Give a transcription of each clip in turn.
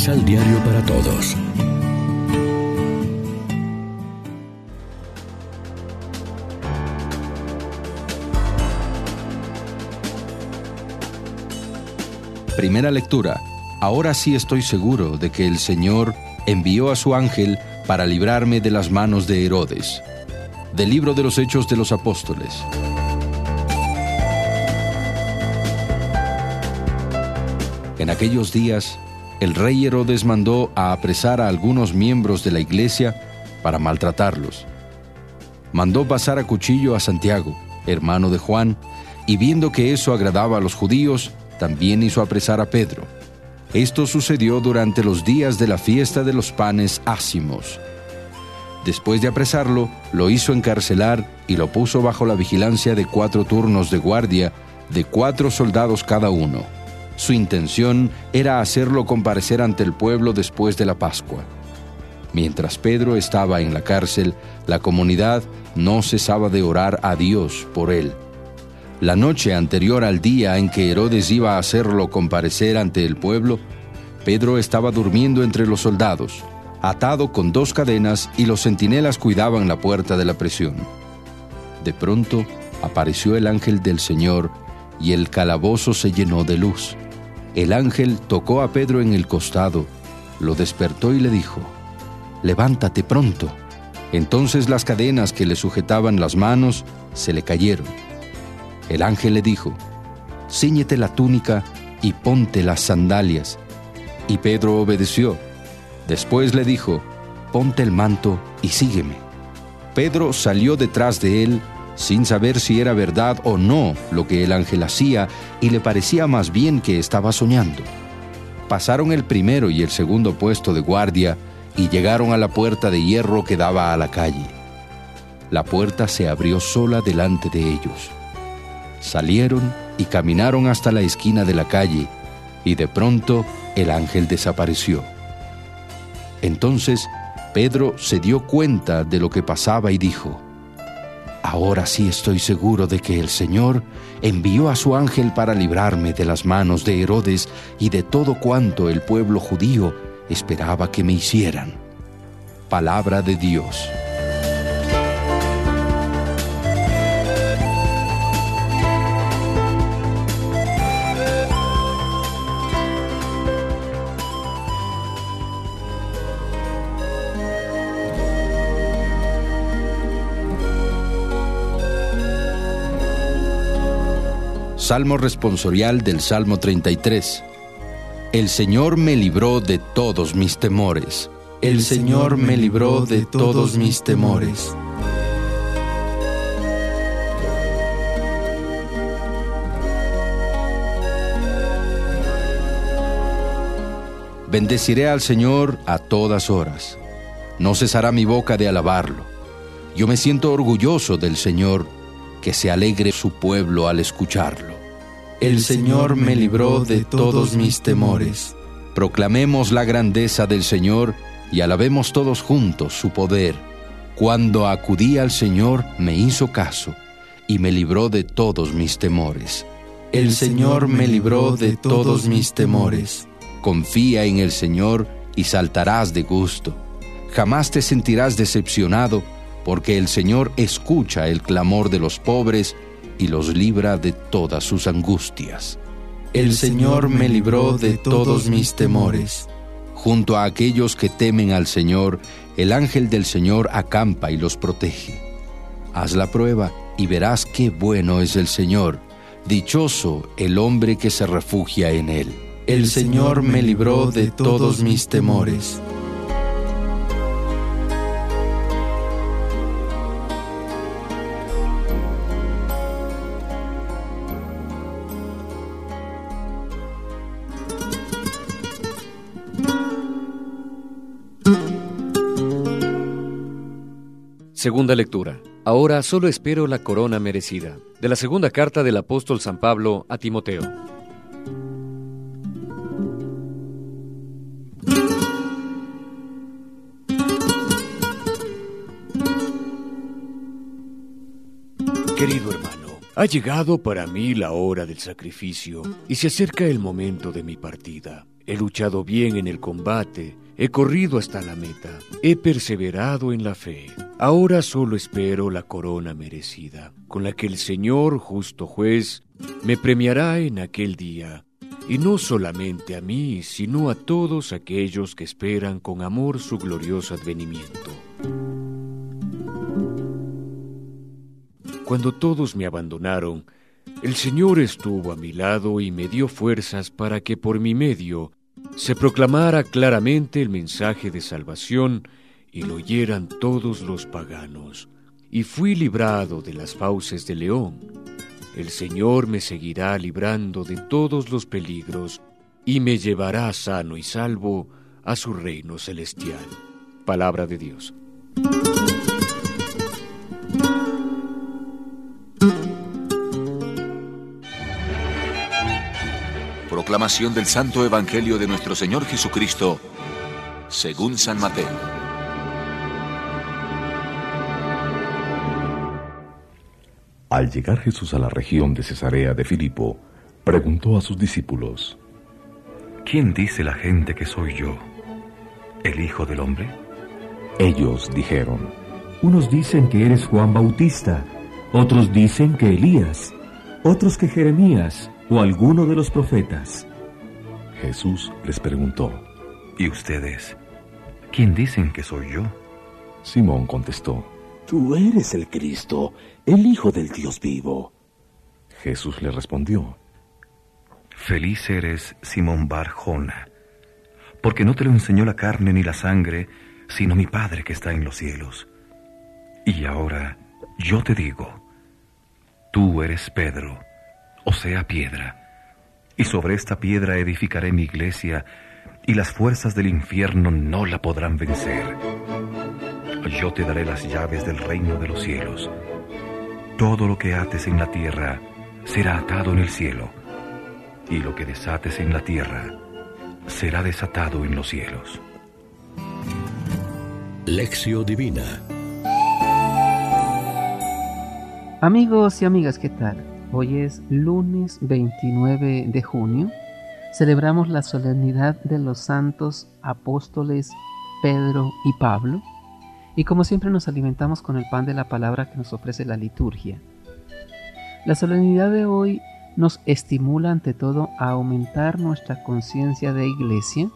Misal Diario para Todos. Primera lectura. Ahora sí estoy seguro de que el Señor envió a su ángel para librarme de las manos de Herodes. Del libro de los Hechos de los Apóstoles. En aquellos días, el rey Herodes mandó a apresar a algunos miembros de la iglesia para maltratarlos. Mandó pasar a cuchillo a Santiago, hermano de Juan, y viendo que eso agradaba a los judíos, también hizo apresar a Pedro. Esto sucedió durante los días de la fiesta de los panes ácimos. Después de apresarlo, lo hizo encarcelar y lo puso bajo la vigilancia de cuatro turnos de guardia, de cuatro soldados cada uno. Su intención era hacerlo comparecer ante el pueblo después de la Pascua. Mientras Pedro estaba en la cárcel, la comunidad no cesaba de orar a Dios por él. La noche anterior al día en que Herodes iba a hacerlo comparecer ante el pueblo, Pedro estaba durmiendo entre los soldados, atado con dos cadenas y los centinelas cuidaban la puerta de la prisión. De pronto apareció el ángel del Señor y el calabozo se llenó de luz. El ángel tocó a Pedro en el costado, lo despertó y le dijo, Levántate pronto. Entonces las cadenas que le sujetaban las manos se le cayeron. El ángel le dijo, Cíñete la túnica y ponte las sandalias. Y Pedro obedeció. Después le dijo, Ponte el manto y sígueme. Pedro salió detrás de él sin saber si era verdad o no lo que el ángel hacía, y le parecía más bien que estaba soñando. Pasaron el primero y el segundo puesto de guardia y llegaron a la puerta de hierro que daba a la calle. La puerta se abrió sola delante de ellos. Salieron y caminaron hasta la esquina de la calle, y de pronto el ángel desapareció. Entonces Pedro se dio cuenta de lo que pasaba y dijo, Ahora sí estoy seguro de que el Señor envió a su ángel para librarme de las manos de Herodes y de todo cuanto el pueblo judío esperaba que me hicieran. Palabra de Dios. Salmo responsorial del Salmo 33. El Señor me libró de todos mis temores. El Señor me libró de todos mis temores. Bendeciré al Señor a todas horas. No cesará mi boca de alabarlo. Yo me siento orgulloso del Señor, que se alegre su pueblo al escucharlo. El Señor me libró de todos mis temores. Proclamemos la grandeza del Señor y alabemos todos juntos su poder. Cuando acudí al Señor me hizo caso y me libró de todos mis temores. El Señor me libró de todos mis temores. Confía en el Señor y saltarás de gusto. Jamás te sentirás decepcionado porque el Señor escucha el clamor de los pobres y los libra de todas sus angustias. El Señor me libró de todos mis temores. Junto a aquellos que temen al Señor, el ángel del Señor acampa y los protege. Haz la prueba y verás qué bueno es el Señor. Dichoso el hombre que se refugia en él. El Señor me libró de todos mis temores. Segunda lectura. Ahora solo espero la corona merecida. De la segunda carta del apóstol San Pablo a Timoteo. Querido hermano, ha llegado para mí la hora del sacrificio y se acerca el momento de mi partida. He luchado bien en el combate, he corrido hasta la meta, he perseverado en la fe. Ahora solo espero la corona merecida, con la que el Señor, justo juez, me premiará en aquel día, y no solamente a mí, sino a todos aquellos que esperan con amor su glorioso advenimiento. Cuando todos me abandonaron, el Señor estuvo a mi lado y me dio fuerzas para que por mi medio se proclamara claramente el mensaje de salvación y lo oyeran todos los paganos. Y fui librado de las fauces del león. El Señor me seguirá librando de todos los peligros y me llevará sano y salvo a su reino celestial. Palabra de Dios. Proclamación del Santo Evangelio de nuestro Señor Jesucristo, según San Mateo. Al llegar Jesús a la región de Cesarea de Filipo, preguntó a sus discípulos, ¿Quién dice la gente que soy yo? ¿El Hijo del Hombre? Ellos dijeron, Unos dicen que eres Juan Bautista, otros dicen que Elías, otros que Jeremías o alguno de los profetas. Jesús les preguntó, ¿y ustedes? ¿Quién dicen que soy yo? Simón contestó, Tú eres el Cristo, el Hijo del Dios vivo. Jesús le respondió, Feliz eres, Simón Barjona, porque no te lo enseñó la carne ni la sangre, sino mi Padre que está en los cielos. Y ahora yo te digo, tú eres Pedro, o sea piedra, y sobre esta piedra edificaré mi iglesia, y las fuerzas del infierno no la podrán vencer. Yo te daré las llaves del reino de los cielos. Todo lo que ates en la tierra será atado en el cielo, y lo que desates en la tierra será desatado en los cielos. Lección Divina Amigos y amigas, ¿qué tal? Hoy es lunes 29 de junio. Celebramos la solemnidad de los santos apóstoles Pedro y Pablo. Y como siempre nos alimentamos con el pan de la palabra que nos ofrece la liturgia. La solemnidad de hoy nos estimula ante todo a aumentar nuestra conciencia de iglesia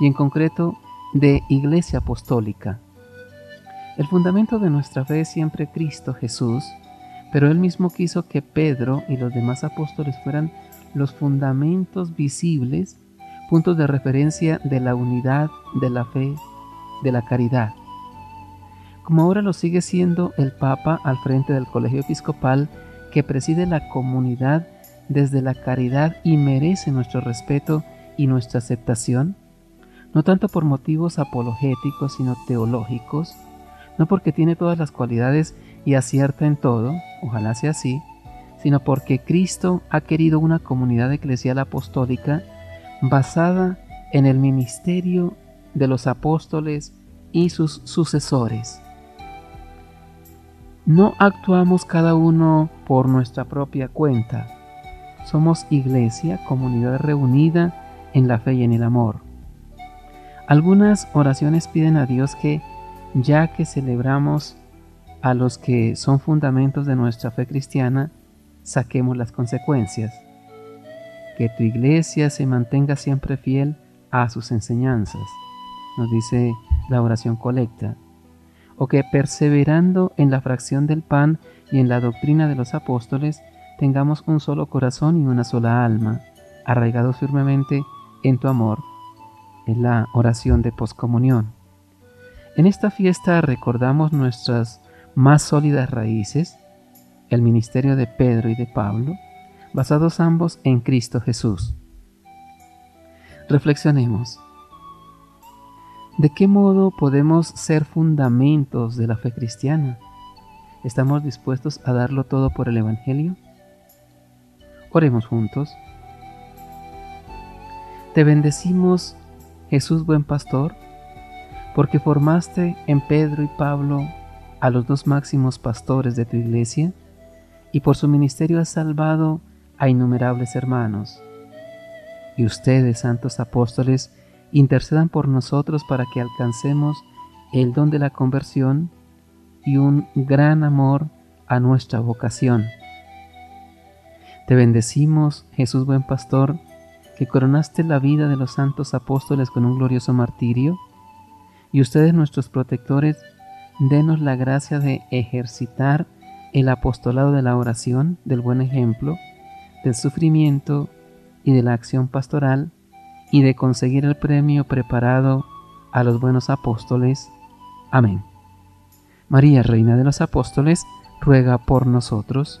y en concreto de iglesia apostólica. El fundamento de nuestra fe es siempre Cristo Jesús, pero él mismo quiso que Pedro y los demás apóstoles fueran los fundamentos visibles, puntos de referencia de la unidad, de la fe, de la caridad. Como ahora lo sigue siendo el Papa al frente del colegio episcopal que preside la comunidad desde la caridad y merece nuestro respeto y nuestra aceptación, no tanto por motivos apologéticos, sino teológicos, no porque tiene todas las cualidades y acierta en todo, ojalá sea así, sino porque Cristo ha querido una comunidad eclesial apostólica basada en el ministerio de los apóstoles y sus sucesores. No actuamos cada uno por nuestra propia cuenta. Somos iglesia, comunidad reunida en la fe y en el amor. Algunas oraciones piden a Dios que, ya que celebramos a los que son fundamentos de nuestra fe cristiana, saquemos las consecuencias. Que tu iglesia se mantenga siempre fiel a sus enseñanzas, nos dice la oración colecta. O que perseverando en la fracción del pan y en la doctrina de los apóstoles, tengamos un solo corazón y una sola alma, arraigados firmemente en tu amor. Es la oración de poscomunión. En esta fiesta recordamos nuestras más sólidas raíces, el ministerio de Pedro y de Pablo, basados ambos en Cristo Jesús. Reflexionemos. ¿De qué modo podemos ser fundamentos de la fe cristiana? ¿Estamos dispuestos a darlo todo por el Evangelio? Oremos juntos. Te bendecimos, Jesús buen pastor, porque formaste en Pedro y Pablo a los dos máximos pastores de tu iglesia, y por su ministerio has salvado a innumerables hermanos. y ustedes, santos apóstoles, intercedan por nosotros para que alcancemos el don de la conversión y un gran amor a nuestra vocación. Te bendecimos, Jesús buen pastor, que coronaste la vida de los santos apóstoles con un glorioso martirio, y ustedes nuestros protectores, denos la gracia de ejercitar el apostolado de la oración, del buen ejemplo, del sufrimiento y de la acción pastoral, y de conseguir el premio preparado a los buenos apóstoles. Amén. María, Reina de los Apóstoles, ruega por nosotros.